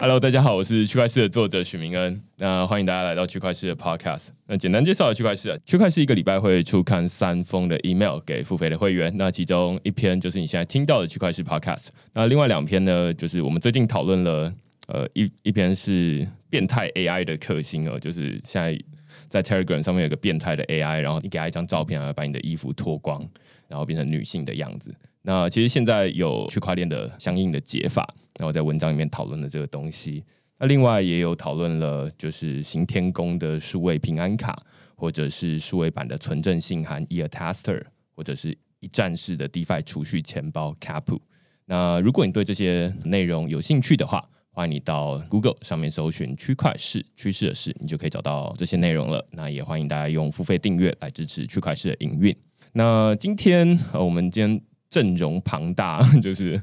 Hello，大家好，我是区块势的作者许明恩。那欢迎大家来到区块势的 Podcast。那简单介绍区块势啊，区块势一个礼拜会出刊三封的 email 给付费的会员。那其中一篇就是你现在听到的区块势 Podcast。那另外两篇呢，就是我们最近讨论了，呃，一一篇是变态 AI 的克星哦，就是现在在 Telegram 上面有个变态的 AI，然后你给他一张照片，然后把你的衣服脱光，然后变成女性的样子。那其实现在有区块链的相应的解法。然后在文章里面讨论了这个东西，那另外也有讨论了，就是行天宫的数位平安卡，或者是数位版的存证信函 eAttester，或者是一站式的 DeFi 储蓄钱包 （Capu）。那如果你对这些内容有兴趣的话，欢迎你到 Google 上面搜寻区块势趋势的势，你就可以找到这些内容了。那也欢迎大家用付费订阅来支持区块势的营运。那今天呃，我们今天阵容庞大，就是。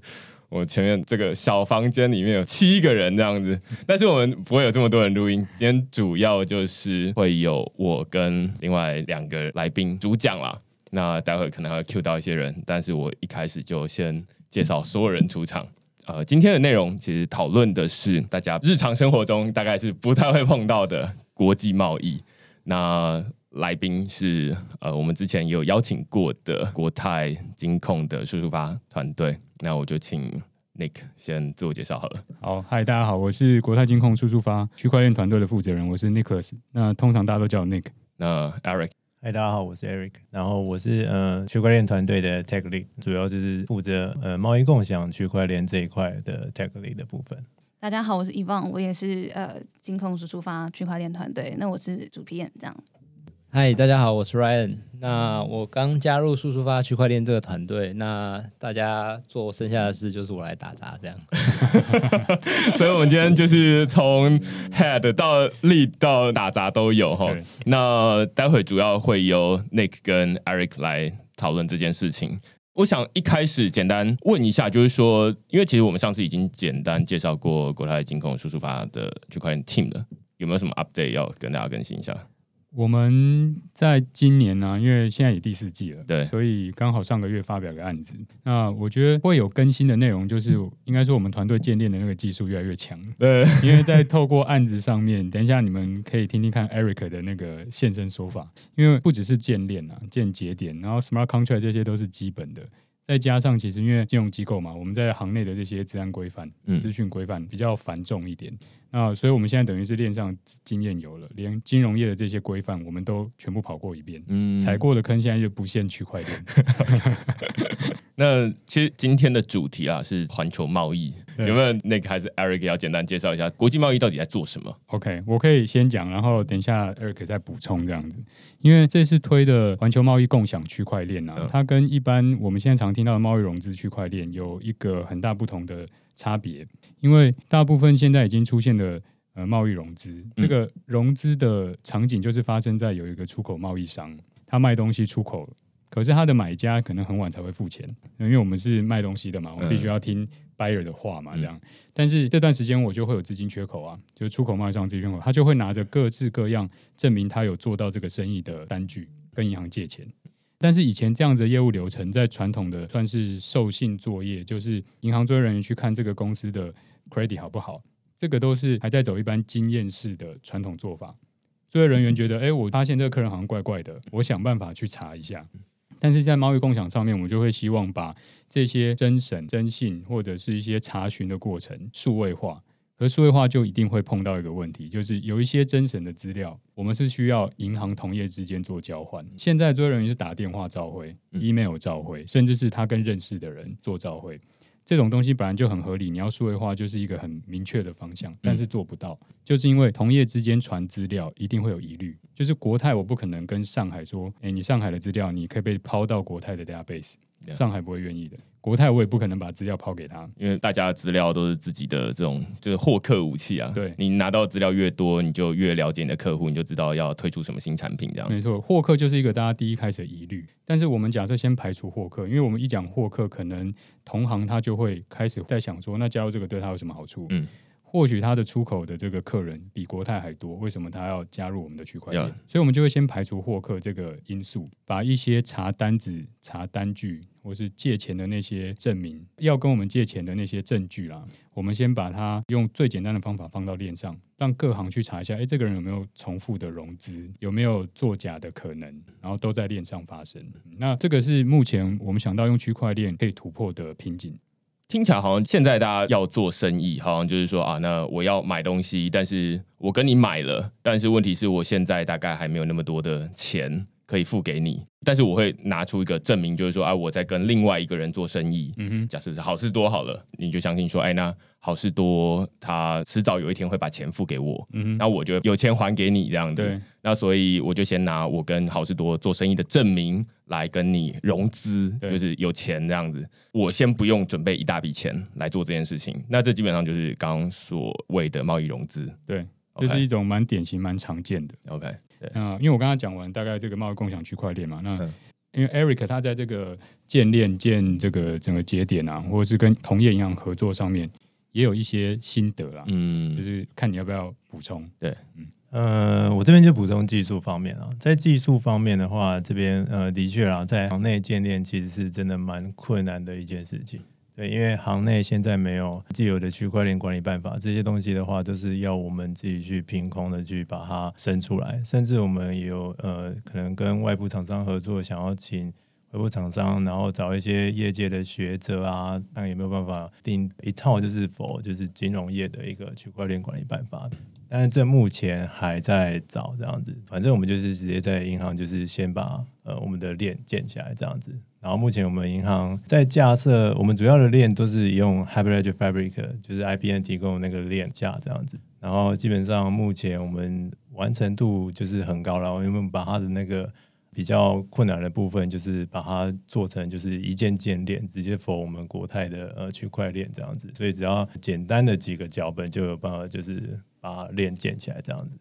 我前面这个小房间里面有七个人这样子，但是我们不会有这么多人录音。今天主要就是会有我跟另外两个来宾主讲啦。那待会可能会 Q 到一些人，但是我一开始就先介绍所有人出场。呃，今天的内容其实讨论的是大家日常生活中大概是不太会碰到的国际贸易。那来宾是呃，我们之前有邀请过的国泰金控的输出发团队。那我就请 Nick 先自我介绍好了。好，嗨，大家好，我是国泰金控输出发区块链团队的负责人，我是 Nicholas。那通常大家都叫我 Nick。那 Eric，嗨，大家好，我是 Eric。然后我是呃区块链团队的 Tech Lead，主要就是负责呃贸易共享区块链这一块的 Tech Lead 的部分。大家好，我是 Yvonne，我也是呃金控输出发区块链团队。那我是主 PM 这样。嗨，大家好，我是 Ryan。那我刚加入速速发区块链这个团队，那大家做剩下的事就是我来打杂这样。所以，我们今天就是从 Head 到 Lead 到打杂都有哈。那待会主要会由 Nick 跟 Eric 来讨论这件事情。我想一开始简单问一下，就是说，因为其实我们上次已经简单介绍过国泰金控速速发的区块链 Team 了，有没有什么 Update 要跟大家更新一下？我们在今年呢、啊，因为现在也第四季了，对，所以刚好上个月发表个案子。那我觉得会有更新的内容，就是应该说我们团队建链的那个技术越来越强。对，因为在透过案子上面，等一下你们可以听听看 Eric 的那个现身说法。因为不只是建链啊，建节点，然后 Smart Contract 这些都是基本的。再加上，其实因为金融机构嘛，我们在行内的这些治安规范、资讯规范比较繁重一点，那所以我们现在等于是链上经验有了，连金融业的这些规范我们都全部跑过一遍，嗯，踩过的坑现在就不限区块链。那其实今天的主题啊是环球贸易，有没有那个还是 Eric 要简单介绍一下国际贸易到底在做什么？OK，我可以先讲，然后等一下 Eric 再补充这样子。因为这次推的环球贸易共享区块链啊，它跟一般我们现在常听到的贸易融资区块链有一个很大不同的差别。因为大部分现在已经出现的呃贸易融资，这个融资的场景就是发生在有一个出口贸易商，他卖东西出口。可是他的买家可能很晚才会付钱，因为我们是卖东西的嘛，我们必须要听 buyer 的话嘛，这样。但是这段时间我就会有资金缺口啊，就是出口贸易商资金缺口，他就会拿着各式各样证明他有做到这个生意的单据跟银行借钱。但是以前这样子的业务流程，在传统的算是授信作业，就是银行作业人员去看这个公司的 credit 好不好，这个都是还在走一般经验式的传统做法。作业人员觉得，哎，我发现这个客人好像怪怪的，我想办法去查一下。但是在贸易共享上面，我们就会希望把这些真审、真信或者是一些查询的过程数位化。而数位化就一定会碰到一个问题，就是有一些真审的资料，我们是需要银行同业之间做交换。现在作业人员是打电话召会、email 召会，甚至是他跟认识的人做召会。这种东西本来就很合理，你要数位化就是一个很明确的方向，但是做不到，就是因为同业之间传资料一定会有疑虑。就是国泰，我不可能跟上海说，哎，你上海的资料你可以被抛到国泰的 database。上海不会愿意的，国泰我也不可能把资料抛给他，因为大家的资料都是自己的这种就是获客武器啊。对，你拿到资料越多，你就越了解你的客户，你就知道要推出什么新产品这样。没错，获客就是一个大家第一开始的疑虑。但是我们假设先排除获客，因为我们一讲获客，可能同行他就会开始在想说，那加入这个对他有什么好处？嗯，或许他的出口的这个客人比国泰还多，为什么他要加入我们的区块链.所以，我们就会先排除获客这个因素，把一些查单子、查单据或是借钱的那些证明，要跟我们借钱的那些证据啦，我们先把它用最简单的方法放到链上，让各行去查一下，哎，这个人有没有重复的融资，有没有作假的可能，然后都在链上发生。那这个是目前我们想到用区块链可以突破的瓶颈。听起来好像现在大家要做生意，好像就是说啊，那我要买东西，但是我跟你买了，但是问题是我现在大概还没有那么多的钱可以付给你，但是我会拿出一个证明，就是说啊，我在跟另外一个人做生意。嗯哼，假设是好事多好了，你就相信说，哎，那好事多他迟早有一天会把钱付给我，嗯哼，那我就有钱还给你这样子。对，那所以我就先拿我跟好事多做生意的证明。来跟你融资，就是有钱这样子。我先不用准备一大笔钱来做这件事情，那这基本上就是刚刚所谓的贸易融资。对，这是一种蛮典型、蛮常见的。OK，嗯，因为我刚刚讲完大概这个贸易共享区块链嘛，那因为 Eric 他在这个建链建这个整个节点啊，或者是跟同业银行合作上面，也有一些心得啦。嗯，就是看你要不要补充。对，嗯。呃，我这边就补充技术方面啊，在技术方面的话，这边呃的确啊，在行内建链其实是真的蛮困难的一件事情。对，因为行内现在没有既有的区块链管理办法，这些东西的话都是要我们自己去凭空的去把它生出来，甚至我们也有呃可能跟外部厂商合作，想要请外部厂商，然后找一些业界的学者啊，看有没有办法定一套就是否就是金融业的一个区块链管理办法。但是这目前还在找这样子，反正我们就是直接在银行，就是先把呃我们的链建起来这样子。然后目前我们银行在架设，我们主要的链都是用 Hyperledger Fabric，就是 IBM 提供那个链架这样子。然后基本上目前我们完成度就是很高了，因为我们把它的那个比较困难的部分，就是把它做成就是一键建链，直接 for 我们国泰的呃区块链这样子。所以只要简单的几个脚本就有办法就是。把链建起来，这样子。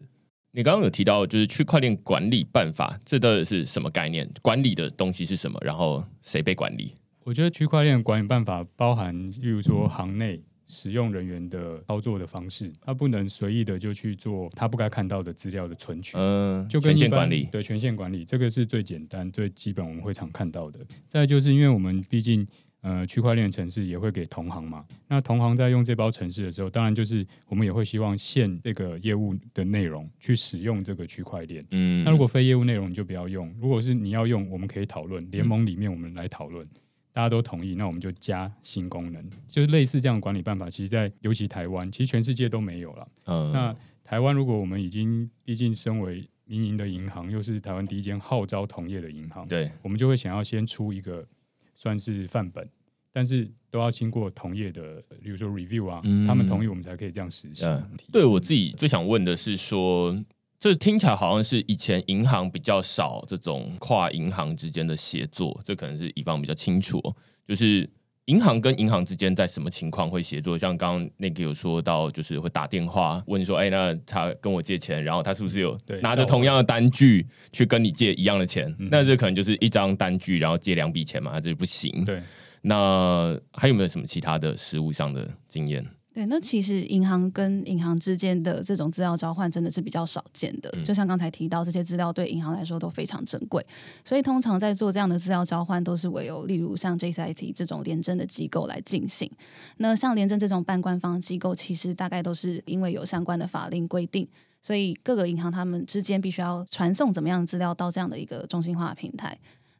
你刚刚有提到，就是区块链管理办法，这到底是什么概念？管理的东西是什么？然后谁被管理？我觉得区块链管理办法包含，例如说行内使用人员的操作的方式，他不能随意的就去做他不该看到的资料的存取。嗯，就跟权限管理，对，权限管理，这个是最简单、最基本，我们会常看到的。再就是因为我们毕竟。呃，区块链城市也会给同行嘛。那同行在用这包城市的时候，当然就是我们也会希望限这个业务的内容去使用这个区块链。嗯，那如果非业务内容你就不要用。如果是你要用，我们可以讨论联盟里面我们来讨论，大家都同意，那我们就加新功能，就是类似这样的管理办法。其实，在尤其台湾，其实全世界都没有了。嗯，那台湾如果我们已经毕竟身为民营的银行，又是台湾第一间号召同业的银行，对，我们就会想要先出一个。算是范本，但是都要经过同业的，比如说 review 啊，嗯、他们同意我们才可以这样实施。嗯、对我自己最想问的是说，这听起来好像是以前银行比较少这种跨银行之间的协作，这可能是以方比较清楚，就是。银行跟银行之间在什么情况会协作？像刚刚那个有说到，就是会打电话问说：“哎，那他跟我借钱，然后他是不是有拿着同样的单据去跟你借一样的钱？那这可能就是一张单据，然后借两笔钱嘛，这就不行。”对，那还有没有什么其他的实物上的经验？对，那其实银行跟银行之间的这种资料交换真的是比较少见的。就像刚才提到，这些资料对银行来说都非常珍贵，所以通常在做这样的资料交换，都是唯有例如像 JCIT 这种廉政的机构来进行。那像廉政这种半官方机构，其实大概都是因为有相关的法令规定，所以各个银行他们之间必须要传送怎么样的资料到这样的一个中心化平台。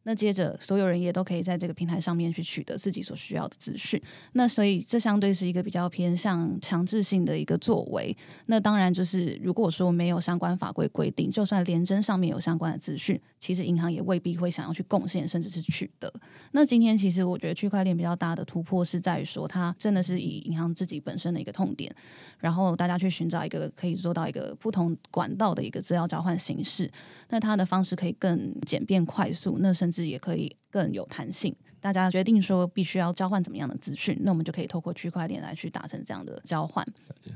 那接着，所有人也都可以在这个平台上面去取得自己所需要的资讯。那所以，这相对是一个比较偏向强制性的一个作为。那当然，就是如果说没有相关法规规定，就算联征上面有相关的资讯，其实银行也未必会想要去贡献，甚至是取得。那今天，其实我觉得区块链比较大的突破是在于说，它真的是以银行自己本身的一个痛点，然后大家去寻找一个可以做到一个不同管道的一个资料交换形式。那它的方式可以更简便快速，那甚至也可以。更有弹性。大家决定说必须要交换怎么样的资讯，那我们就可以透过区块链来去达成这样的交换。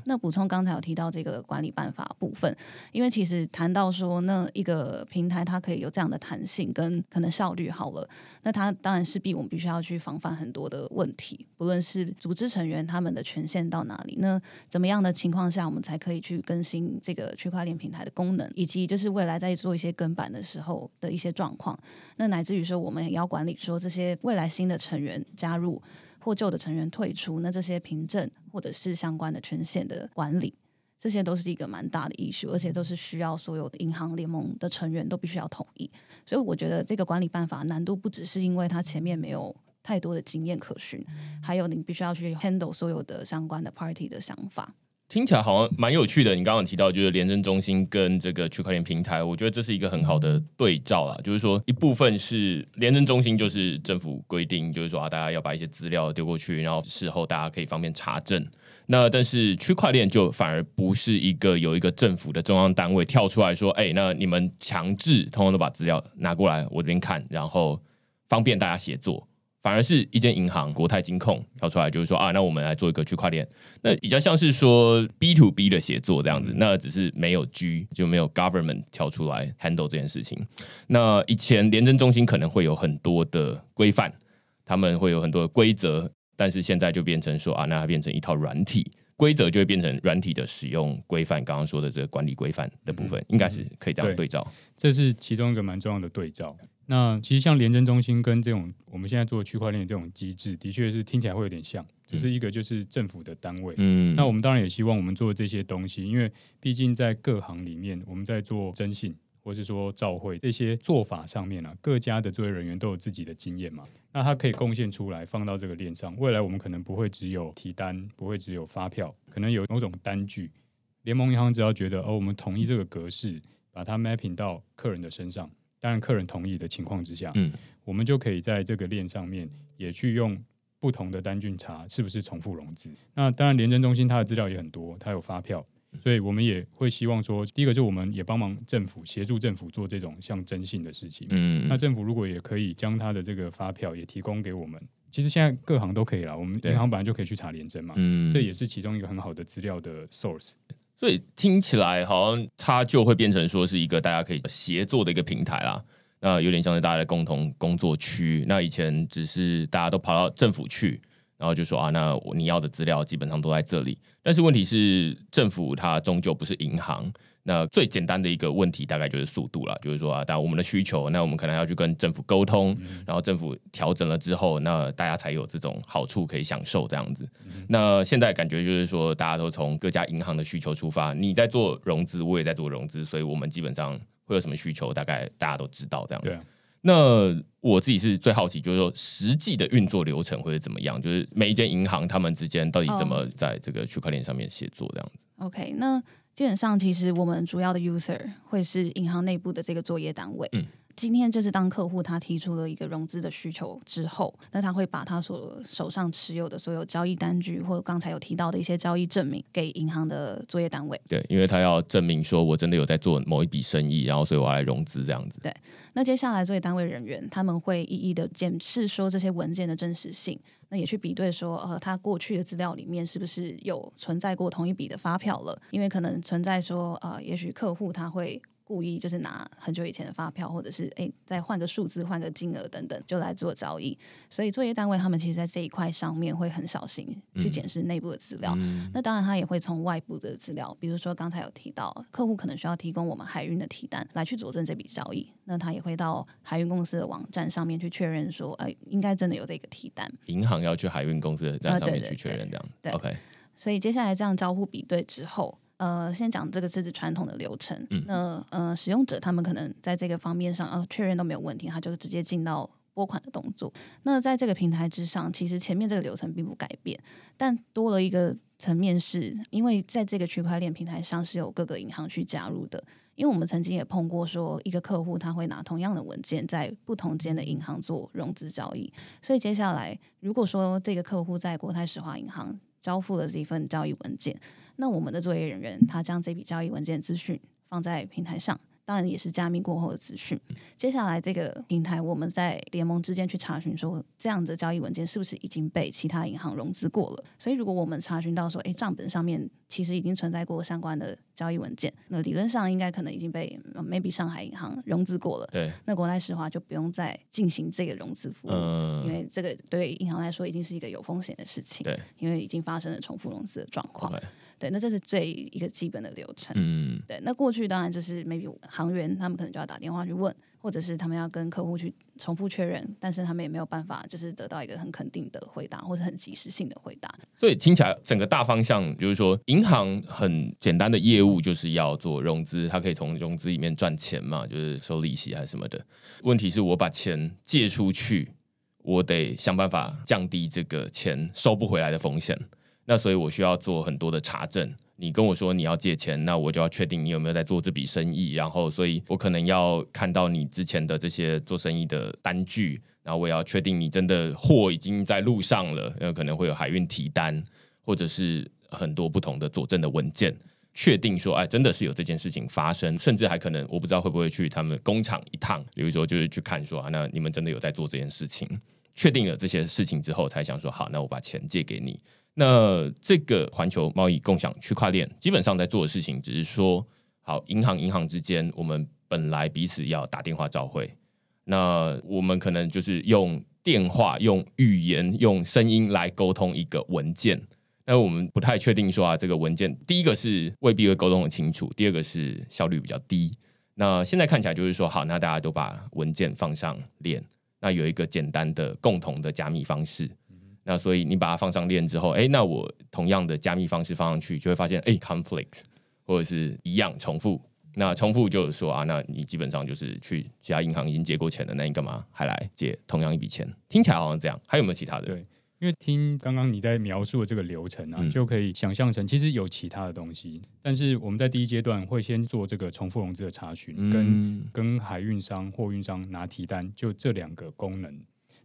那补充刚才有提到这个管理办法部分，因为其实谈到说那一个平台它可以有这样的弹性跟可能效率好了，那它当然势必我们必须要去防范很多的问题，不论是组织成员他们的权限到哪里，那怎么样的情况下我们才可以去更新这个区块链平台的功能，以及就是未来在做一些跟版的时候的一些状况，那乃至于说我们也要管理说这些未来新的成员加入或旧的成员退出，那这些凭证或者是相关的权限的管理，这些都是一个蛮大的 issue，而且都是需要所有的银行联盟的成员都必须要同意。所以我觉得这个管理办法难度不只是因为它前面没有太多的经验可循，还有你必须要去 handle 所有的相关的 party 的想法。听起来好像蛮有趣的。你刚刚提到就是联征中心跟这个区块链平台，我觉得这是一个很好的对照啦。就是说，一部分是联征中心，就是政府规定，就是说啊，大家要把一些资料丢过去，然后事后大家可以方便查证。那但是区块链就反而不是一个有一个政府的中央单位跳出来说，哎，那你们强制通通都把资料拿过来我这边看，然后方便大家协作。反而是一间银行国泰金控跳出来，就是说啊，那我们来做一个区块链，那比较像是说 B to B 的协作这样子，那只是没有 G 就没有 government 跳出来 handle 这件事情。那以前廉政中心可能会有很多的规范，他们会有很多的规则，但是现在就变成说啊，那它变成一套软体规则，就会变成软体的使用规范。刚刚说的这个管理规范的部分，嗯、应该是可以这样对照。这是其中一个蛮重要的对照。那其实像联征中心跟这种我们现在做的区块链这种机制，的确是听起来会有点像，只是一个就是政府的单位。嗯，那我们当然也希望我们做的这些东西，因为毕竟在各行里面，我们在做征信或是说照会这些做法上面啊，各家的作业人员都有自己的经验嘛，那他可以贡献出来放到这个链上。未来我们可能不会只有提单，不会只有发票，可能有某种单据。联盟银行只要觉得哦，我们同意这个格式，把它 mapping 到客人的身上。当然，客人同意的情况之下，嗯，我们就可以在这个链上面也去用不同的单据查是不是重复融资。那当然，联征中心它的资料也很多，它有发票，所以我们也会希望说，第一个就是我们也帮忙政府协助政府做这种像征信的事情。嗯，那政府如果也可以将它的这个发票也提供给我们，其实现在各行都可以了。我们银行本来就可以去查联征嘛，嗯，这也是其中一个很好的资料的 source。所以听起来好像它就会变成说是一个大家可以协作的一个平台啦。那有点像是大家的共同工作区。那以前只是大家都跑到政府去，然后就说啊，那你要的资料基本上都在这里。但是问题是，政府它终究不是银行。那最简单的一个问题大概就是速度了，就是说啊，当我们的需求，那我们可能要去跟政府沟通，然后政府调整了之后，那大家才有这种好处可以享受这样子。那现在感觉就是说，大家都从各家银行的需求出发，你在做融资，我也在做融资，所以我们基本上会有什么需求，大概大家都知道这样子。对啊。那我自己是最好奇，就是说实际的运作流程会是怎么样？就是每一间银行他们之间到底怎么在这个区块链上面协作这样子？OK，那。基本上，其实我们主要的 user 会是银行内部的这个作业单位。今天就是当客户他提出了一个融资的需求之后，那他会把他所手上持有的所有交易单据，或者刚才有提到的一些交易证明给银行的作业单位。对，因为他要证明说我真的有在做某一笔生意，然后所以我要来融资这样子。对，那接下来作业单位人员他们会一一的检视说这些文件的真实性。那也去比对说，呃，他过去的资料里面是不是有存在过同一笔的发票了？因为可能存在说，呃，也许客户他会。故意就是拿很久以前的发票，或者是哎，再换个数字、换个金额等等，就来做交易。所以作业单位他们其实，在这一块上面会很小心去检视内部的资料。嗯、那当然，他也会从外部的资料，比如说刚才有提到，客户可能需要提供我们海运的提单来去佐证这笔交易。那他也会到海运公司的网站上面去确认说，哎，应该真的有这个提单。银行要去海运公司的站上面去确认这样。对，OK。所以接下来这样交互比对之后。呃，先讲这个是指传统的流程。嗯、那呃，使用者他们可能在这个方面上，呃，确认都没有问题，他就直接进到拨款的动作。那在这个平台之上，其实前面这个流程并不改变，但多了一个层面是，因为在这个区块链平台上是有各个银行去加入的。因为我们曾经也碰过，说一个客户他会拿同样的文件在不同间的银行做融资交易，所以接下来如果说这个客户在国泰石化银行交付了这份交易文件。那我们的作业人员，他将这笔交易文件资讯放在平台上，当然也是加密过后的资讯。接下来这个平台，我们在联盟之间去查询说，这样的交易文件是不是已经被其他银行融资过了？所以如果我们查询到说，诶，账本上面其实已经存在过相关的交易文件，那理论上应该可能已经被 maybe 上海银行融资过了。对，那国泰石化就不用再进行这个融资服务，嗯、因为这个对银行来说已经是一个有风险的事情。对，因为已经发生了重复融资的状况。Okay. 对，那这是最一个基本的流程。嗯，对。那过去当然就是 maybe 行员他们可能就要打电话去问，或者是他们要跟客户去重复确认，但是他们也没有办法就是得到一个很肯定的回答，或者很及时性的回答。所以听起来整个大方向就是说，银行很简单的业务就是要做融资，它可以从融资里面赚钱嘛，就是收利息还是什么的。问题是我把钱借出去，我得想办法降低这个钱收不回来的风险。那所以，我需要做很多的查证。你跟我说你要借钱，那我就要确定你有没有在做这笔生意。然后，所以我可能要看到你之前的这些做生意的单据，然后我也要确定你真的货已经在路上了。有可能会有海运提单，或者是很多不同的佐证的文件，确定说，哎，真的是有这件事情发生。甚至还可能，我不知道会不会去他们工厂一趟，比如说就是去看说，啊，那你们真的有在做这件事情。确定了这些事情之后，才想说，好，那我把钱借给你。那这个环球贸易共享区块链基本上在做的事情，只是说，好，银行银行之间，我们本来彼此要打电话召会，那我们可能就是用电话、用语言、用声音来沟通一个文件。那我们不太确定说啊，这个文件第一个是未必会沟通很清楚，第二个是效率比较低。那现在看起来就是说，好，那大家都把文件放上链，那有一个简单的共同的加密方式。那所以你把它放上链之后，哎，那我同样的加密方式放上去，就会发现，哎，conflict 或者是一样重复。那重复就是说啊，那你基本上就是去其他银行已经借过钱了，那你干嘛还来借同样一笔钱？听起来好像这样，还有没有其他的？对，因为听刚刚你在描述的这个流程啊，嗯、就可以想象成其实有其他的东西，但是我们在第一阶段会先做这个重复融资的查询，嗯、跟跟海运商、货运商拿提单，就这两个功能。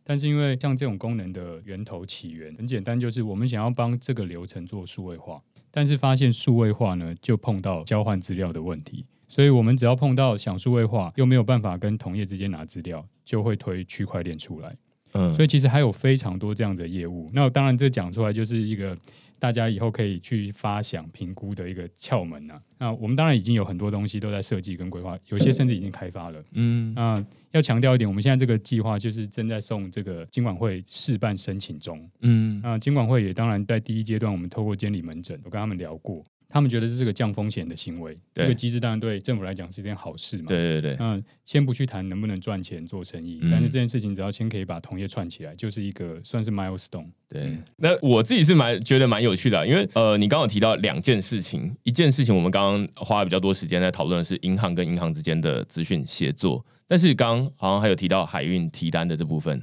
但是因为像这种功能的源头起源很简单，就是我们想要帮这个流程做数位化，但是发现数位化呢就碰到交换资料的问题，所以我们只要碰到想数位化又没有办法跟同业之间拿资料，就会推区块链出来。嗯，所以其实还有非常多这样的业务。那当然这讲出来就是一个。大家以后可以去发想评估的一个窍门啊。那我们当然已经有很多东西都在设计跟规划，有些甚至已经开发了。嗯，那要强调一点，我们现在这个计划就是正在送这个金管会试办申请中。嗯，那金管会也当然在第一阶段，我们透过监理门诊，我跟他们聊过。他们觉得这是个降风险的行为，对这个机制当然对政府来讲是一件好事嘛。对对对。嗯，先不去谈能不能赚钱做生意，嗯、但是这件事情只要先可以把同业串起来，就是一个算是 milestone。对。那我自己是蛮觉得蛮有趣的，因为呃，你刚刚有提到两件事情，一件事情我们刚刚花了比较多时间在讨论的是银行跟银行之间的资讯协作，但是刚刚好像还有提到海运提单的这部分。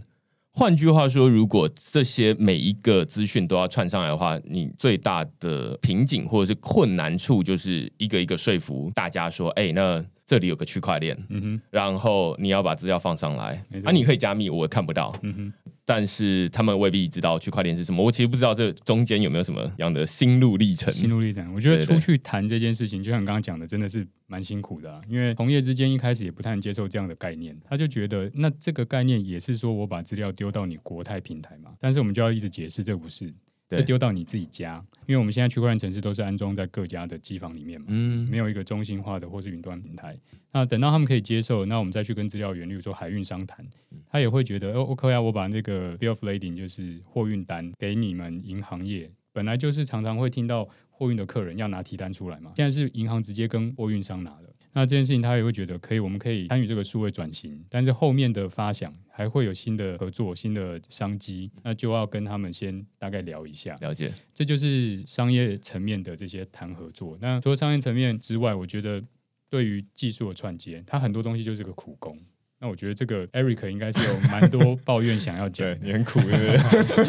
换句话说，如果这些每一个资讯都要串上来的话，你最大的瓶颈或者是困难处，就是一个一个说服大家说，哎，那这里有个区块链，嗯哼，然后你要把资料放上来，错。啊，你可以加密，我看不到，嗯哼。但是他们未必知道区块链是什么，我其实不知道这中间有没有什么样的心路历程。心路历程，我觉得出去谈这件事情，就像你刚刚讲的，真的是蛮辛苦的啊。因为同业之间一开始也不太能接受这样的概念，他就觉得那这个概念也是说我把资料丢到你国泰平台嘛，但是我们就要一直解释这不是。这丢到你自己家，因为我们现在区块链城市都是安装在各家的机房里面嘛，嗯，没有一个中心化的或是云端平台。那等到他们可以接受，那我们再去跟资料源，例如说海运商谈，他也会觉得，哦，OK 啊，我把那个 bill of lading 就是货运单给你们银行业，本来就是常常会听到货运的客人要拿提单出来嘛，现在是银行直接跟货运商拿的。那这件事情，他也会觉得可以，我们可以参与这个数位转型，但是后面的发想还会有新的合作、新的商机，那就要跟他们先大概聊一下。了解，这就是商业层面的这些谈合作。那除了商业层面之外，我觉得对于技术的串接，它很多东西就是个苦工。那我觉得这个 Eric 应该是有蛮多 抱怨想要讲，你很苦，对不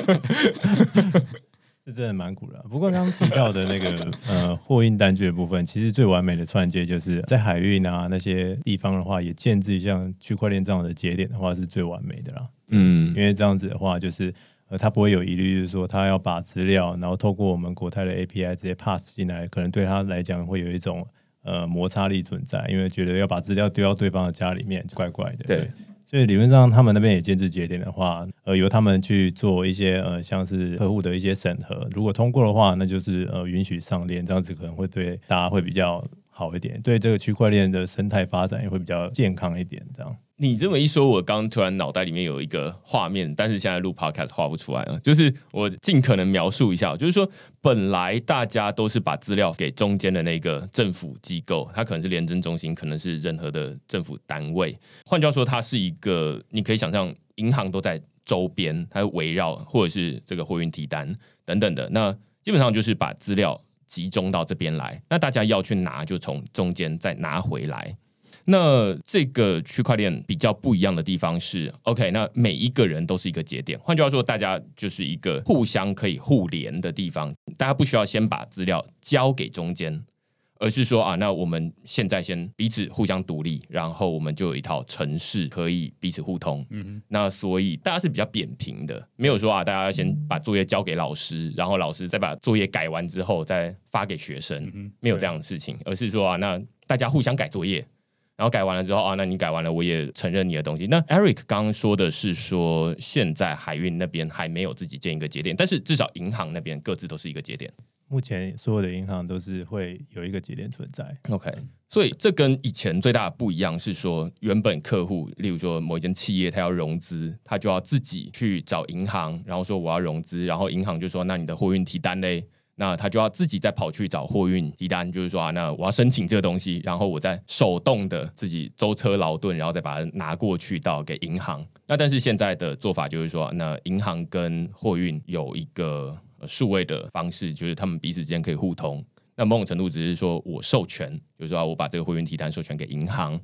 对？是真的蛮苦的，不过刚刚提到的那个呃货运单据的部分，其实最完美的串接就是在海运啊那些地方的话，也建置像区块链这样的节点的话，是最完美的啦。嗯，因为这样子的话，就是呃他不会有疑虑，就是说他要把资料，然后透过我们国泰的 API 直接 pass 进来，可能对他来讲会有一种呃摩擦力存在，因为觉得要把资料丢到对方的家里面，怪怪的。对，对，所以理论上他们那边也建制节点的话，呃，由他们去做一些呃像是客户的一些审核，如果通过的话，那就是呃允许上链，这样子可能会对大家会比较好一点，对这个区块链的生态发展也会比较健康一点，这样。你这么一说，我刚突然脑袋里面有一个画面，但是现在录 podcast 画不出来了。就是我尽可能描述一下，就是说，本来大家都是把资料给中间的那个政府机构，它可能是联征中心，可能是任何的政府单位。换句话说，它是一个，你可以想象，银行都在周边，它围绕，或者是这个货运提单等等的。那基本上就是把资料集中到这边来，那大家要去拿，就从中间再拿回来。那这个区块链比较不一样的地方是，OK，那每一个人都是一个节点，换句话说，大家就是一个互相可以互联的地方。大家不需要先把资料交给中间，而是说啊，那我们现在先彼此互相独立，然后我们就有一套城市可以彼此互通。嗯，那所以大家是比较扁平的，没有说啊，大家先把作业交给老师，然后老师再把作业改完之后再发给学生，没有这样的事情，而是说啊，那大家互相改作业。然后改完了之后啊，那你改完了，我也承认你的东西。那 Eric 刚刚说的是说，现在海运那边还没有自己建一个节点，但是至少银行那边各自都是一个节点。目前所有的银行都是会有一个节点存在。OK，所以这跟以前最大的不一样是说，原本客户，例如说某一间企业，他要融资，他就要自己去找银行，然后说我要融资，然后银行就说，那你的货运提单嘞？那他就要自己再跑去找货运提单，就是说啊，那我要申请这个东西，然后我再手动的自己舟车劳顿，然后再把它拿过去到给银行。那但是现在的做法就是说，那银行跟货运有一个数位的方式，就是他们彼此之间可以互通。那某种程度只是说我授权，就是说我把这个会员提单授权给银行，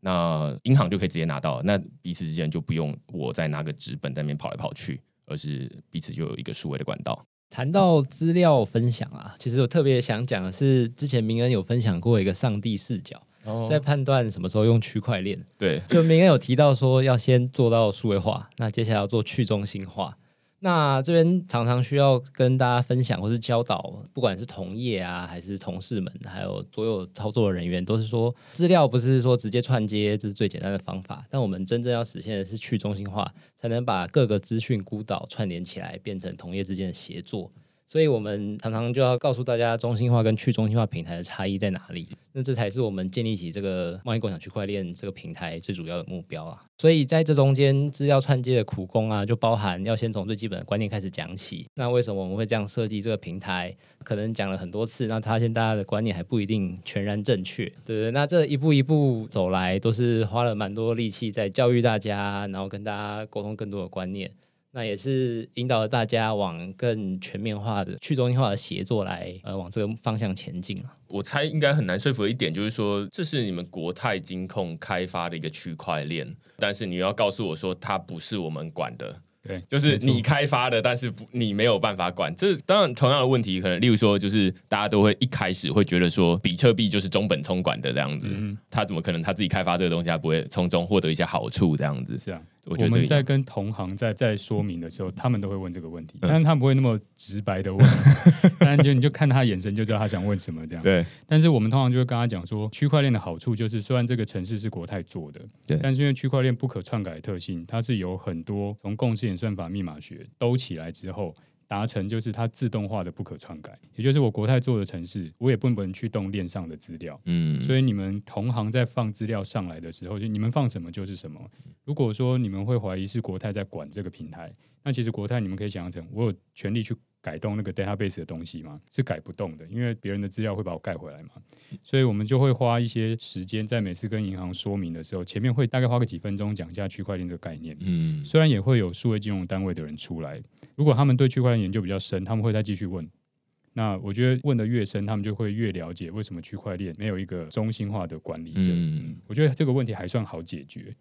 那银行就可以直接拿到，那彼此之间就不用我再拿个纸本在那边跑来跑去，而是彼此就有一个数位的管道。谈到资料分享啊，其实我特别想讲的是，之前明恩有分享过一个上帝视角，哦、在判断什么时候用区块链。对，就明恩有提到说要先做到数位化，那接下来要做去中心化。那这边常常需要跟大家分享或是教导，不管是同业啊，还是同事们，还有所有操作的人员，都是说资料不是说直接串接，这是最简单的方法。但我们真正要实现的是去中心化，才能把各个资讯孤岛串联起来，变成同业之间的协作。所以我们常常就要告诉大家，中心化跟去中心化平台的差异在哪里？那这才是我们建立起这个贸易共享区块链这个平台最主要的目标啊。所以在这中间，资料串接的苦工啊，就包含要先从最基本的观念开始讲起。那为什么我们会这样设计这个平台？可能讲了很多次，那发现大家的观念还不一定全然正确，对对？那这一步一步走来，都是花了蛮多力气在教育大家，然后跟大家沟通更多的观念。那也是引导大家往更全面化的去中心化的协作来，呃，往这个方向前进。我猜应该很难说服的一点就是说，这是你们国泰金控开发的一个区块链，但是你要告诉我说它不是我们管的。对，就是你开发的，但是不，你没有办法管。这当然同样的问题，可能例如说，就是大家都会一开始会觉得说，比特币就是中本聪管的这样子，嗯，他怎么可能他自己开发这个东西，他不会从中获得一些好处这样子？是啊。我，我们在跟同行在在说明的时候，他们都会问这个问题，但是他不会那么直白的问，但就你就看他眼神就知道他想问什么这样。对，但是我们通常就会跟他讲说，区块链的好处就是，虽然这个城市是国泰做的，对，但是因为区块链不可篡改的特性，它是有很多从共识演算法、密码学都起来之后。达成就是它自动化的不可篡改，也就是我国泰做的城市，我也不能去动链上的资料。嗯，所以你们同行在放资料上来的时候，就你们放什么就是什么。如果说你们会怀疑是国泰在管这个平台，那其实国泰你们可以想象成，我有权利去改动那个 database 的东西吗？是改不动的，因为别人的资料会把我盖回来嘛。所以我们就会花一些时间，在每次跟银行说明的时候，前面会大概花个几分钟讲一下区块链的概念。嗯，虽然也会有数位金融单位的人出来，如果他们对区块链研究比较深，他们会再继续问。那我觉得问的越深，他们就会越了解为什么区块链没有一个中心化的管理者。嗯，我觉得这个问题还算好解决。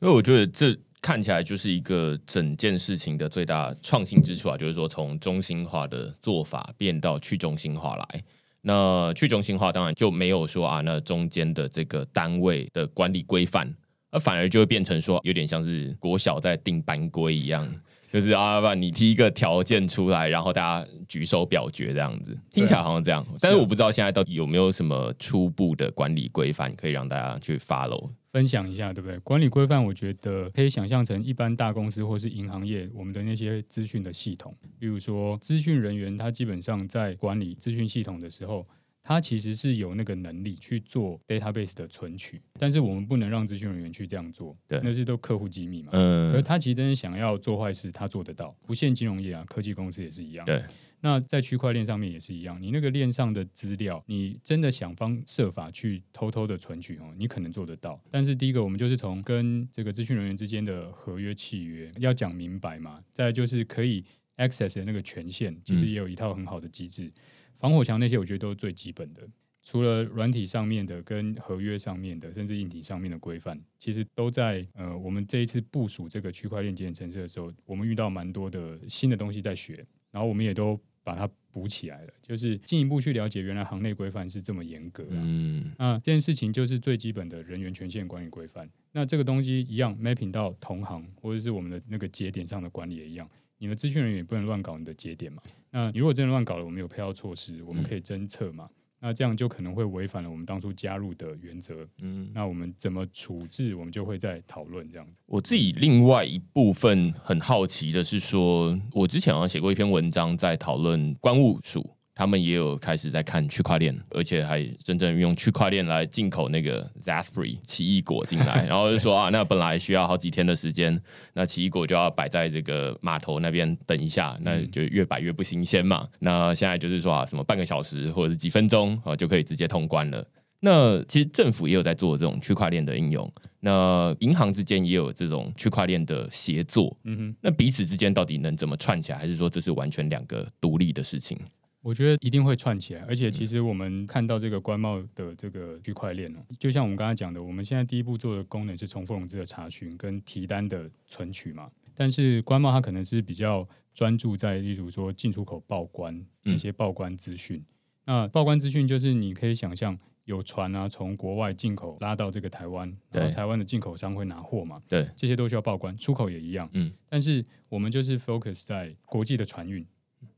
因为我觉得这。看起来就是一个整件事情的最大创新之处啊，就是说从中心化的做法变到去中心化来。那去中心化当然就没有说啊，那中间的这个单位的管理规范，而反而就会变成说有点像是国小在定班规一样，就是啊，不，你提一个条件出来，然后大家举手表决这样子，听起来好像这样。但是我不知道现在到底有没有什么初步的管理规范可以让大家去 follow。分享一下，对不对？管理规范，我觉得可以想象成一般大公司或是银行业，我们的那些资讯的系统，比如说资讯人员，他基本上在管理资讯系统的时候，他其实是有那个能力去做 database 的存取，但是我们不能让资讯人员去这样做，对，那是都客户机密嘛。嗯，而他其实真的想要做坏事，他做得到，不限金融业啊，科技公司也是一样。对。那在区块链上面也是一样，你那个链上的资料，你真的想方设法去偷偷的存取哦，你可能做得到。但是第一个，我们就是从跟这个资讯人员之间的合约契约要讲明白嘛。再来就是可以 access 的那个权限，其实也有一套很好的机制。嗯、防火墙那些，我觉得都是最基本的。除了软体上面的、跟合约上面的，甚至硬体上面的规范，其实都在呃，我们这一次部署这个区块链节点程式的时候，我们遇到蛮多的新的东西在学，然后我们也都。把它补起来了，就是进一步去了解原来行内规范是这么严格啊。嗯，那这件事情就是最基本的人员权限管理规范。那这个东西一样 mapping 到同行或者是我们的那个节点上的管理也一样。你的资讯人员也不能乱搞你的节点嘛。那你如果真的乱搞了，我们有配套措施，我们可以侦测嘛。嗯那这样就可能会违反了我们当初加入的原则。嗯，那我们怎么处置，我们就会再讨论这样子。我自己另外一部分很好奇的是说，我之前好像写过一篇文章，在讨论关务署。他们也有开始在看区块链，而且还真正用区块链来进口那个 Zaspberry 奇异果进来，然后就说啊，那本来需要好几天的时间，那奇异果就要摆在这个码头那边等一下，那就越摆越不新鲜嘛。那现在就是说啊，什么半个小时或者是几分钟啊，就可以直接通关了。那其实政府也有在做这种区块链的应用，那银行之间也有这种区块链的协作。嗯哼，那彼此之间到底能怎么串起来，还是说这是完全两个独立的事情？我觉得一定会串起来，而且其实我们看到这个官贸的这个区块链哦，就像我们刚才讲的，我们现在第一步做的功能是重复融资的查询跟提单的存取嘛。但是官贸它可能是比较专注在，例如说进出口报关一些报关资讯。嗯、那报关资讯就是你可以想象有船啊从国外进口拉到这个台湾，然后台湾的进口商会拿货嘛，对，这些都需要报关，出口也一样。嗯，但是我们就是 focus 在国际的船运。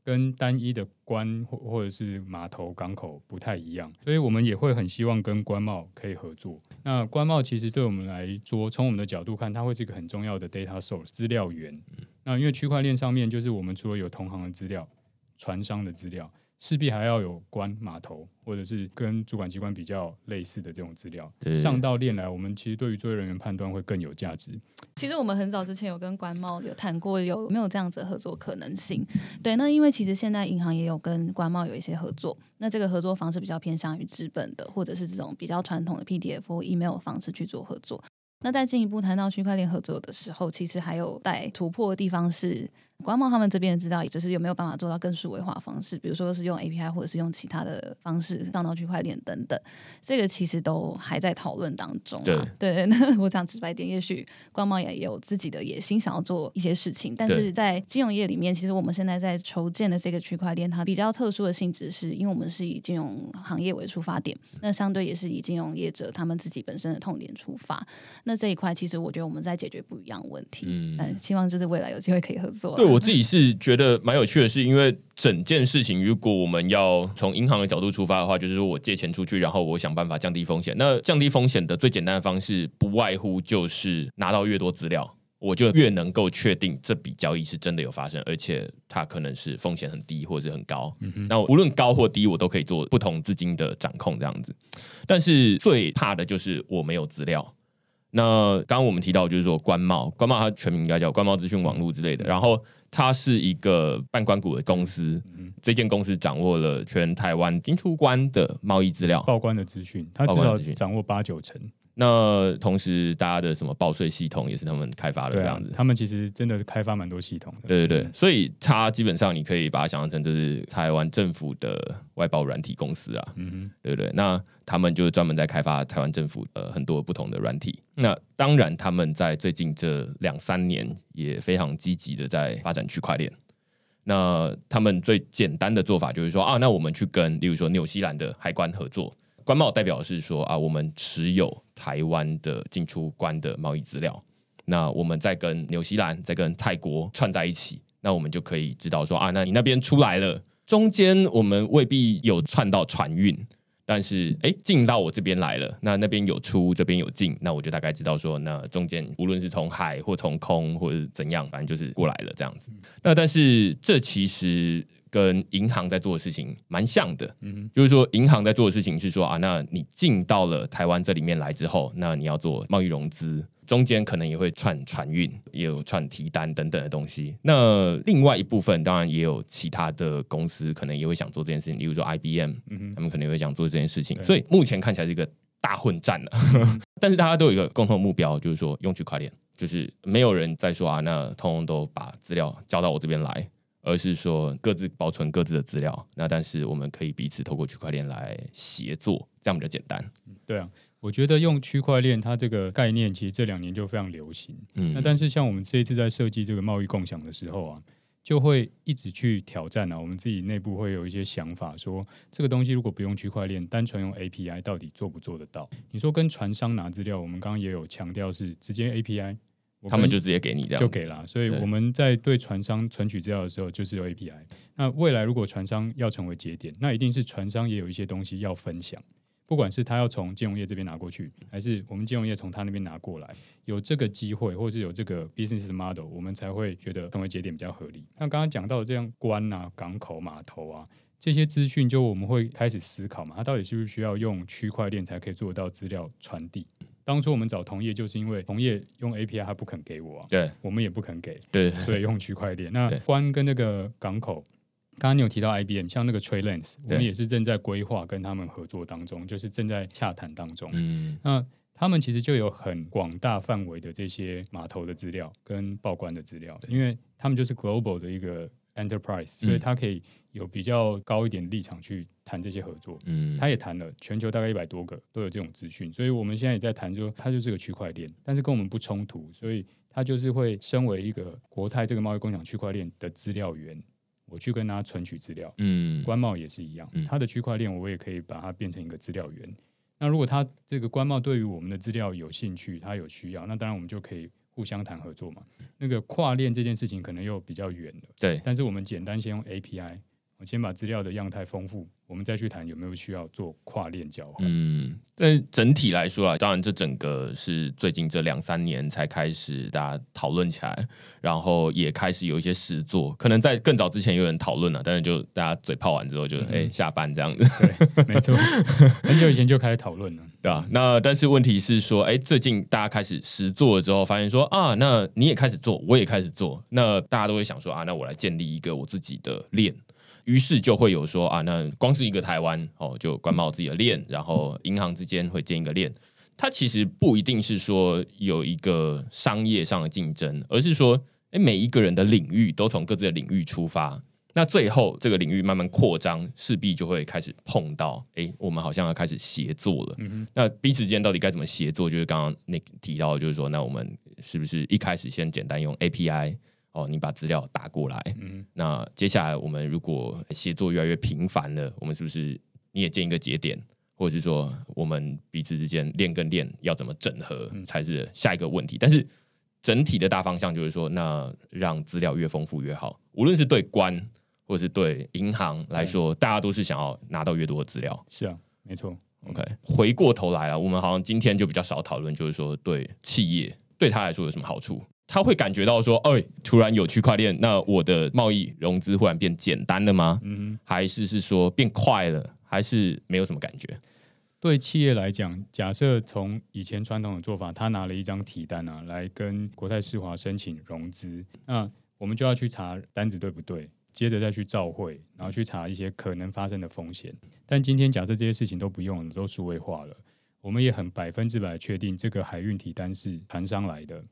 跟单一的关或或者是码头港口不太一样，所以我们也会很希望跟关贸可以合作。那关贸其实对我们来说，从我们的角度看，它会是一个很重要的 data source 资料源。那因为区块链上面就是我们除了有同行的资料、船商的资料。势必还要有关码头，或者是跟主管机关比较类似的这种资料上到链来，我们其实对于作业人员判断会更有价值。其实我们很早之前有跟官贸有谈过，有没有这样子的合作可能性？对，那因为其实现在银行也有跟官贸有一些合作，那这个合作方式比较偏向于资本的，或者是这种比较传统的 PDF 或 email 方式去做合作。那在进一步谈到区块链合作的时候，其实还有待突破的地方是。关贸他们这边的资料，也就是有没有办法做到更数位化方式，比如说是用 API 或者是用其他的方式上到区块链等等，这个其实都还在讨论当中啊。对，对，那我讲直白点，也许官茂也有自己的野心，想要做一些事情，但是在金融业里面，其实我们现在在筹建的这个区块链，它比较特殊的性质，是因为我们是以金融行业为出发点，那相对也是以金融业者他们自己本身的痛点出发。那这一块，其实我觉得我们在解决不一样的问题。嗯，希望就是未来有机会可以合作。我自己是觉得蛮有趣的，是因为整件事情，如果我们要从银行的角度出发的话，就是说我借钱出去，然后我想办法降低风险。那降低风险的最简单的方式，不外乎就是拿到越多资料，我就越能够确定这笔交易是真的有发生，而且它可能是风险很低或者是很高。嗯。那无论高或低，我都可以做不同资金的掌控这样子。但是最怕的就是我没有资料。那刚刚我们提到，就是说官贸，官贸它全名应该叫官贸资讯网络之类的，然后。它是一个半官股的公司，嗯、这间公司掌握了全台湾进出关的贸易资料、报关的资讯，它至少掌握八九成。那同时，大家的什么报税系统也是他们开发的这样子。啊、他们其实真的开发蛮多系统的。对对对，所以它基本上你可以把它想象成就是台湾政府的外包软体公司啊。嗯哼，对不对？那他们就是专门在开发台湾政府呃很多不同的软体。那当然，他们在最近这两三年也非常积极的在发展区块链。那他们最简单的做法就是说啊，那我们去跟例如说纽西兰的海关合作。关贸代表的是说啊，我们持有台湾的进出关的贸易资料，那我们再跟纽西兰、再跟泰国串在一起，那我们就可以知道说啊，那你那边出来了，中间我们未必有串到船运。但是，哎，进到我这边来了，那那边有出，这边有进，那我就大概知道说，那中间无论是从海或从空或者是怎样，反正就是过来了这样子。那但是这其实跟银行在做的事情蛮像的，嗯，就是说银行在做的事情是说啊，那你进到了台湾这里面来之后，那你要做贸易融资。中间可能也会串船运，也有串提单等等的东西。那另外一部分当然也有其他的公司，可能也会想做这件事情，例如说 IBM，嗯，他们可能也会想做这件事情。所以目前看起来是一个大混战了，嗯、但是大家都有一个共同目标，就是说用区块链，就是没有人在说啊，那通通都把资料交到我这边来，而是说各自保存各自的资料。那但是我们可以彼此透过区块链来协作，这样比较简单。对啊。我觉得用区块链，它这个概念其实这两年就非常流行。嗯，那但是像我们这一次在设计这个贸易共享的时候啊，就会一直去挑战啊，我们自己内部会有一些想法，说这个东西如果不用区块链，单纯用 API，到底做不做得到？你说跟船商拿资料，我们刚刚也有强调是直接 API，他们就直接给你这样就给了。所以我们在对船商存取资料的时候，就是有 API。那未来如果船商要成为节点，那一定是船商也有一些东西要分享。不管是他要从金融业这边拿过去，还是我们金融业从他那边拿过来，有这个机会，或是有这个 business model，我们才会觉得成为节点比较合理。那刚刚讲到的这样关啊、港口、码头啊这些资讯，就我们会开始思考嘛，它到底是不是需要用区块链才可以做得到资料传递？当初我们找同业，就是因为同业用 API 他不肯给我，对，我们也不肯给，对，所以用区块链。那关跟那个港口。刚刚你有提到 IBM，像那个 TradeLens，我们也是正在规划跟他们合作当中，就是正在洽谈当中。嗯，那他们其实就有很广大范围的这些码头的资料跟报关的资料，因为他们就是 global 的一个 enterprise，所以他可以有比较高一点的立场去谈这些合作。嗯，他也谈了全球大概一百多个都有这种资讯，所以我们现在也在谈，说它就是个区块链，但是跟我们不冲突，所以它就是会身为一个国泰这个贸易共享区块链的资料源。我去跟他存取资料，嗯，官贸也是一样，它、的区块链我也可以把它变成一个资料源。那如果他这个官贸对于我们的资料有兴趣，他有需要，那当然我们就可以互相谈合作嘛。那个跨链这件事情可能又比较远了，对。但是我们简单先用 API，我先把资料的样态丰富。我们再去谈有没有需要做跨链交换。嗯，但整体来说啊，当然这整个是最近这两三年才开始大家讨论起来，然后也开始有一些实作。可能在更早之前有人讨论了，但是就大家嘴炮完之后就哎、嗯欸、下班这样子。对，没错，很久以前就开始讨论了，对吧、啊？那但是问题是说，哎、欸，最近大家开始实做了之后，发现说啊，那你也开始做，我也开始做，那大家都会想说啊，那我来建立一个我自己的链。于是就会有说啊，那光是一个台湾哦，就关贸自己的链，然后银行之间会建一个链。它其实不一定是说有一个商业上的竞争，而是说，诶，每一个人的领域都从各自的领域出发，那最后这个领域慢慢扩张，势必就会开始碰到，诶，我们好像要开始协作了。嗯。那彼此之间到底该怎么协作？就是刚刚那提到，就是说，那我们是不是一开始先简单用 API？哦，你把资料打过来，嗯，那接下来我们如果协作越来越频繁了，我们是不是你也建一个节点，或者是说我们彼此之间链跟链要怎么整合才是下一个问题？但是整体的大方向就是说，那让资料越丰富越好，无论是对官或者是对银行来说，大家都是想要拿到越多的资料。是啊，没错。OK，回过头来了，我们好像今天就比较少讨论，就是说对企业对他来说有什么好处？他会感觉到说，哎、突然有区块链，那我的贸易融资忽然变简单了吗？嗯，还是是说变快了，还是没有什么感觉？对企业来讲，假设从以前传统的做法，他拿了一张提单啊，来跟国泰世华申请融资，那我们就要去查单子对不对，接着再去照会，然后去查一些可能发生的风险。但今天假设这些事情都不用了，都数位化了，我们也很百分之百确定这个海运提单是船商来的。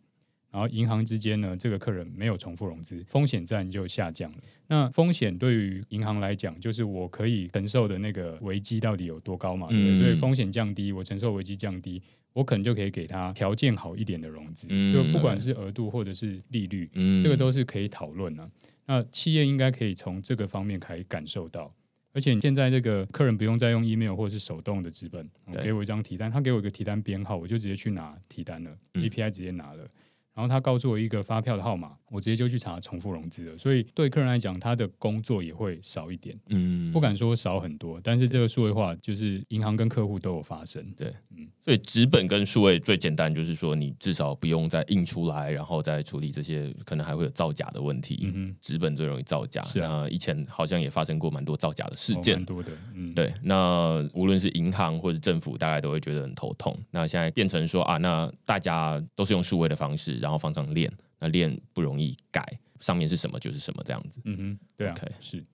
然后银行之间呢，这个客人没有重复融资，风险自然就下降了。那风险对于银行来讲，就是我可以承受的那个危机到底有多高嘛？嗯、所以风险降低，我承受危机降低，我可能就可以给他条件好一点的融资，嗯、就不管是额度或者是利率，嗯、这个都是可以讨论的。那企业应该可以从这个方面可以感受到，而且现在这个客人不用再用 email 或者是手动的纸本，给我一张提单，他给我一个提单编号，我就直接去拿提单了，嗯、API 直接拿了。然后他告诉我一个发票的号码，我直接就去查重复融资了。所以对客人来讲，他的工作也会少一点。嗯，不敢说少很多，但是这个数位化就是银行跟客户都有发生。对，嗯，所以纸本跟数位最简单就是说，你至少不用再印出来，然后再处理这些可能还会有造假的问题。嗯，纸本最容易造假。是啊，以前好像也发生过蛮多造假的事件。蛮多的。嗯，对。那无论是银行或者政府，大概都会觉得很头痛。那现在变成说啊，那大家都是用数位的方式。然后放上链，那链不容易改，上面是什么就是什么这样子。嗯哼，对啊，okay. 是。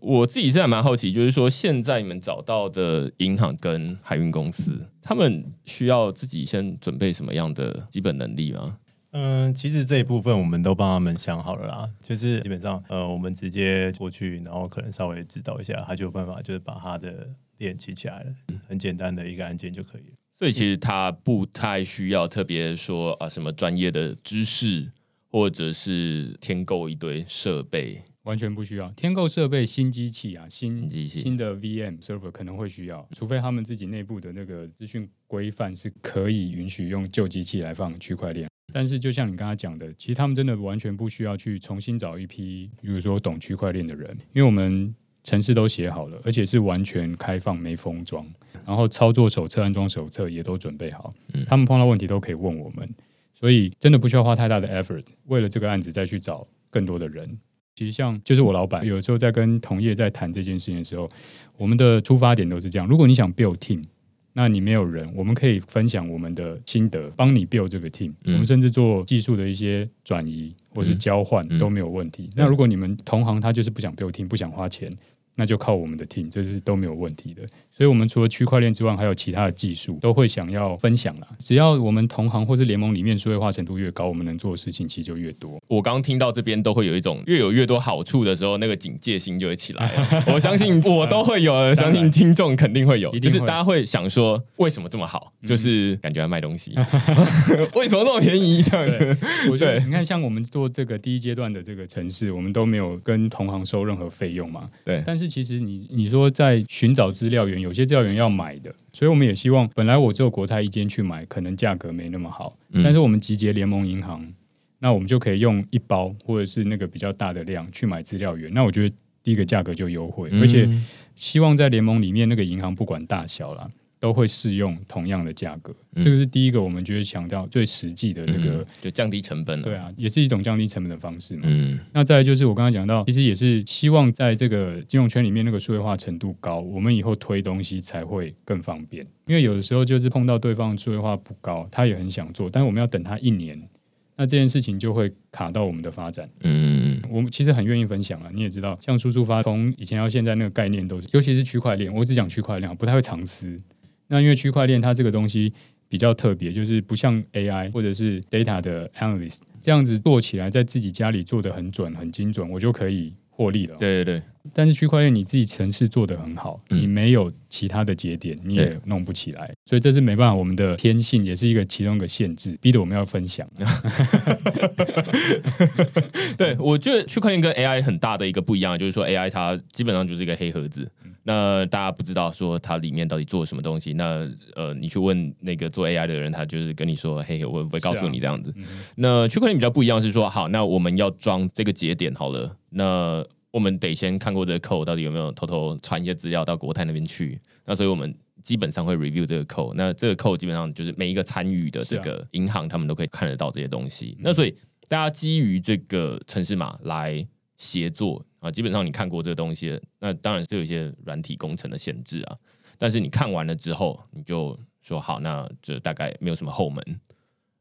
我自己是还蛮好奇，就是说现在你们找到的银行跟海运公司，他们需要自己先准备什么样的基本能力吗？嗯，其实这一部分我们都帮他们想好了啦，就是基本上呃，我们直接过去，然后可能稍微指导一下，他就有办法就是把他的链起起来了，很简单的一个按键就可以了。所以其实他不太需要特别说啊什么专业的知识，或者是添购一堆设备，完全不需要添购设备。新机器啊，新机器、新的 VM server 可能会需要，除非他们自己内部的那个资讯规范是可以允许用旧机器来放区块链。但是就像你刚才讲的，其实他们真的完全不需要去重新找一批，比如说懂区块链的人，因为我们程式都写好了，而且是完全开放没封装。然后操作手册、安装手册也都准备好，嗯，他们碰到问题都可以问我们，所以真的不需要花太大的 effort，为了这个案子再去找更多的人。其实像就是我老板有时候在跟同业在谈这件事情的时候，我们的出发点都是这样：如果你想 build team，那你没有人，我们可以分享我们的心得，帮你 build 这个 team，嗯。我们甚至做技术的一些转移或是交换都没有问题。那如果你们同行他就是不想 build team，不想花钱。那就靠我们的 team，这是都没有问题的。所以，我们除了区块链之外，还有其他的技术都会想要分享啦。只要我们同行或是联盟里面数位化程度越高，我们能做的事情其实就越多。我刚刚听到这边都会有一种越有越多好处的时候，那个警戒心就会起来。我相信我都会有，相信听众肯定会有，就是大家会想说，为什么这么好？就是感觉要卖东西，为什么那么便宜？这样对，我觉得你看，像我们做这个第一阶段的这个城市，我们都没有跟同行收任何费用嘛。对，但是。是，其实你你说在寻找资料源，有些资料源要买的，所以我们也希望，本来我只有国泰一间去买，可能价格没那么好，但是我们集结联盟银行，那我们就可以用一包或者是那个比较大的量去买资料源，那我觉得第一个价格就优惠，而且希望在联盟里面那个银行不管大小啦。都会适用同样的价格，这个是第一个，我们觉得强调最实际的这个，嗯、就降低成本了。对啊，也是一种降低成本的方式嘛。嗯，那再来就是我刚才讲到，其实也是希望在这个金融圈里面那个数位化程度高，我们以后推东西才会更方便。因为有的时候就是碰到对方数位化不高，他也很想做，但是我们要等他一年，那这件事情就会卡到我们的发展。嗯，我们其实很愿意分享啊，你也知道，像输出发从以前到现在那个概念都是，尤其是区块链，我只讲区块链，不太会藏私。那因为区块链它这个东西比较特别，就是不像 AI 或者是 data 的 analyst 这样子做起来，在自己家里做的很准、很精准，我就可以获利了。对对对。但是区块链你自己城市做的很好，你没有其他的节点，你也弄不起来，所以这是没办法，我们的天性也是一个其中一个限制，逼得我们要分享。对，我觉得区块链跟 AI 很大的一个不一样，就是说 AI 它基本上就是一个黑盒子。那大家不知道说它里面到底做什么东西，那呃，你去问那个做 AI 的人，他就是跟你说，嘿我，我会告诉你这样子。啊嗯、那区块链比较不一样是说，好，那我们要装这个节点好了，那我们得先看过这个 code 到底有没有偷偷传一些资料到国泰那边去。那所以我们基本上会 review 这个 code，那这个 code 基本上就是每一个参与的这个银行，他们都可以看得到这些东西。啊、那所以大家基于这个城市码来协作。啊，基本上你看过这个东西，那当然是有一些软体工程的限制啊。但是你看完了之后，你就说好，那这大概没有什么后门，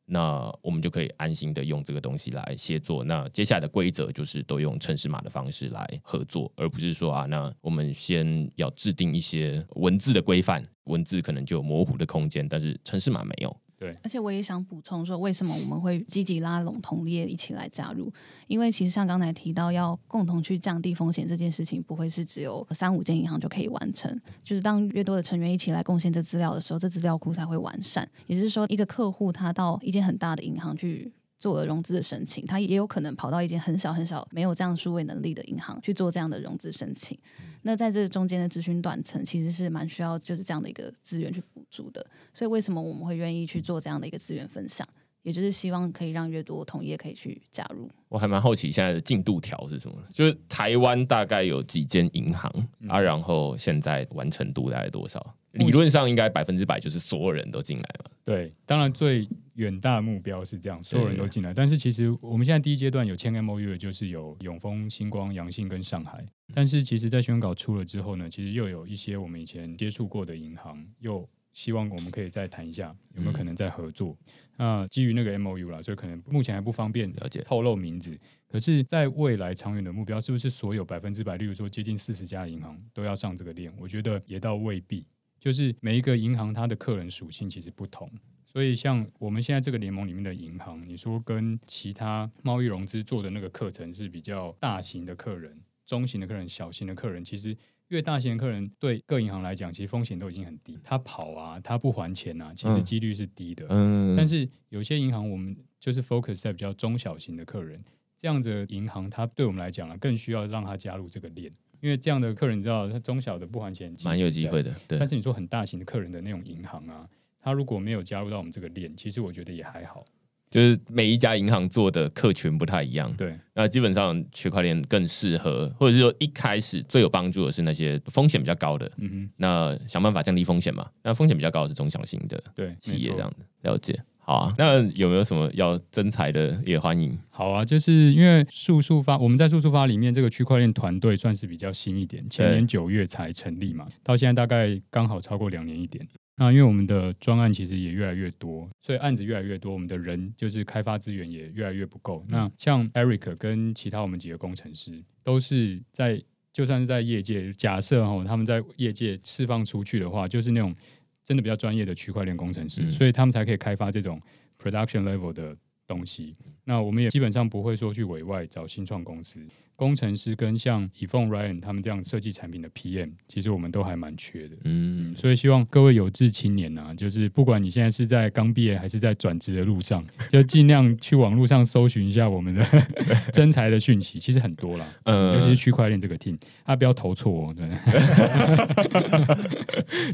那我们就可以安心的用这个东西来协作。那接下来的规则就是都用程式码的方式来合作，而不是说啊，那我们先要制定一些文字的规范，文字可能就有模糊的空间，但是程式码没有。对，而且我也想补充说，为什么我们会积极拉拢同业一起来加入？因为其实像刚才提到，要共同去降低风险这件事情，不会是只有三五间银行就可以完成。就是当越多的成员一起来贡献这资料的时候，这资料库才会完善。也就是说，一个客户他到一间很大的银行去。做了融资的申请，他也有可能跑到一间很小很小、没有这样数位能力的银行去做这样的融资申请。那在这中间的咨询短程，其实是蛮需要就是这样的一个资源去补助的。所以为什么我们会愿意去做这样的一个资源分享？也就是希望可以让越多同业可以去加入。我还蛮好奇现在的进度条是什么？就是台湾大概有几间银行、嗯、啊？然后现在完成度大概多少？理论上应该百分之百就是所有人都进来嘛。对，当然最远大目标是这样，所有人都进来。但是其实我们现在第一阶段有签 MOU 的就是有永丰、星光、阳信跟上海。但是其实，在宣稿出了之后呢，其实又有一些我们以前接触过的银行又。希望我们可以再谈一下，有没有可能再合作？那、嗯、基于那个 MOU 啦，所以可能目前还不方便了解透露名字。可是，在未来长远的目标，是不是所有百分之百，例如说接近四十家银行都要上这个链？我觉得也倒未必。就是每一个银行它的客人属性其实不同，所以像我们现在这个联盟里面的银行，你说跟其他贸易融资做的那个课程是比较大型的客人、中型的客人、小型的客人，其实。越大型的客人对各银行来讲，其实风险都已经很低。他跑啊，他不还钱啊，其实几率是低的。嗯，但是有些银行，我们就是 focus 在比较中小型的客人，这样子的银行，它对我们来讲啊，更需要让他加入这个链，因为这样的客人，你知道，他中小的不还钱，蛮有机会的。对。但是你说很大型的客人的那种银行啊，他如果没有加入到我们这个链，其实我觉得也还好。就是每一家银行做的客群不太一样，对。那基本上区块链更适合，或者是说一开始最有帮助的是那些风险比较高的，嗯哼。那想办法降低风险嘛。那风险比较高的是中小型的对企业这样的了解。好啊，那有没有什么要征才的也欢迎？好啊，就是因为速速发，我们在速速发里面这个区块链团队算是比较新一点，前年九月才成立嘛，到现在大概刚好超过两年一点。那因为我们的专案其实也越来越多，所以案子越来越多，我们的人就是开发资源也越来越不够。那像 Eric 跟其他我们几个工程师，都是在就算是在业界，假设哦他们在业界释放出去的话，就是那种真的比较专业的区块链工程师，所以他们才可以开发这种 production level 的东西。那我们也基本上不会说去委外找新创公司。工程师跟像 Yvonne Ryan 他们这样设计产品的 PM，其实我们都还蛮缺的。嗯，所以希望各位有志青年啊，就是不管你现在是在刚毕业还是在转职的路上，就尽量去网络上搜寻一下我们的 真才的讯息，其实很多啦。嗯，尤其是区块链这个 team，啊，不要投错哦。对，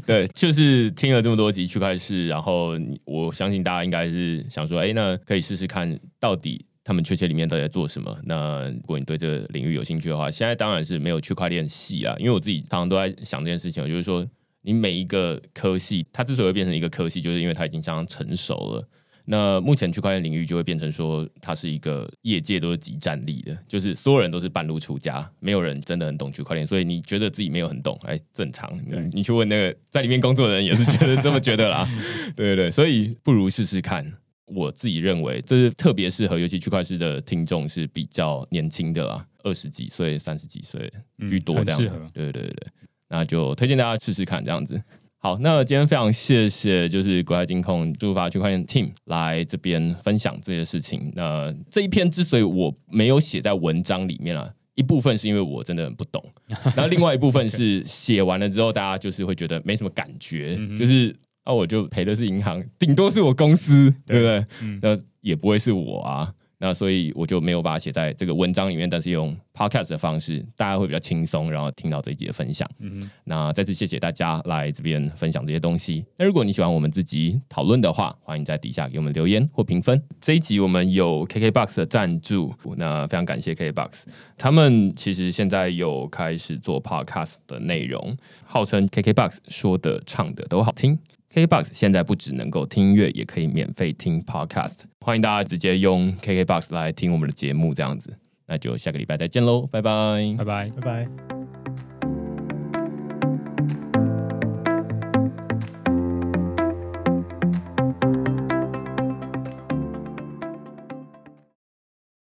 对，就是听了这么多集区块链，然后我相信大家应该是想说，哎，那可以试试看到底。他们确切里面到底在做什么？那如果你对这个领域有兴趣的话，现在当然是没有区块链系啊。因为我自己常常都在想这件事情，就是说，你每一个科系，它之所以会变成一个科系，就是因为它已经相当成熟了。那目前区块链领域就会变成说，它是一个业界都是集战力的，就是所有人都是半路出家，没有人真的很懂区块链。所以你觉得自己没有很懂，哎，正常。你你去问那个在里面工作的人，也是觉得这么觉得啦。对对对，所以不如试试看。我自己认为，这是特别适合，尤其区块链的听众是比较年轻的啦，二十几岁、三十几岁居多这样。嗯、对对对对，那就推荐大家试试看这样子。好，那今天非常谢谢，就是国泰金控速速发区块链 team 来这边分享这些事情。那这一篇之所以我没有写在文章里面啊，一部分是因为我真的很不懂，然后另外一部分是写完了之后，大家就是会觉得没什么感觉，就是。那、啊、我就赔的是银行，顶多是我公司，对，对不对？嗯、那也不会是我啊。那所以我就没有把它写在这个文章里面，但是用 podcast 的方式，大家会比较轻松，然后听到这一集的分享。嗯，那再次谢谢大家来这边分享这些东西。那如果你喜欢我们自己讨论的话，欢迎在底下给我们留言或评分。这一集我们有 KKBOX 的赞助，那非常感谢 KKBOX，他们其实现在有开始做 podcast 的内容，号称 KKBOX 说的唱的都好听。KKBOX 现在不只能够听音乐，也可以免费听 Podcast。欢迎大家直接用 KKBOX 来听我们的节目，这样子。那就下个礼拜再见喽，拜拜，拜拜，拜拜。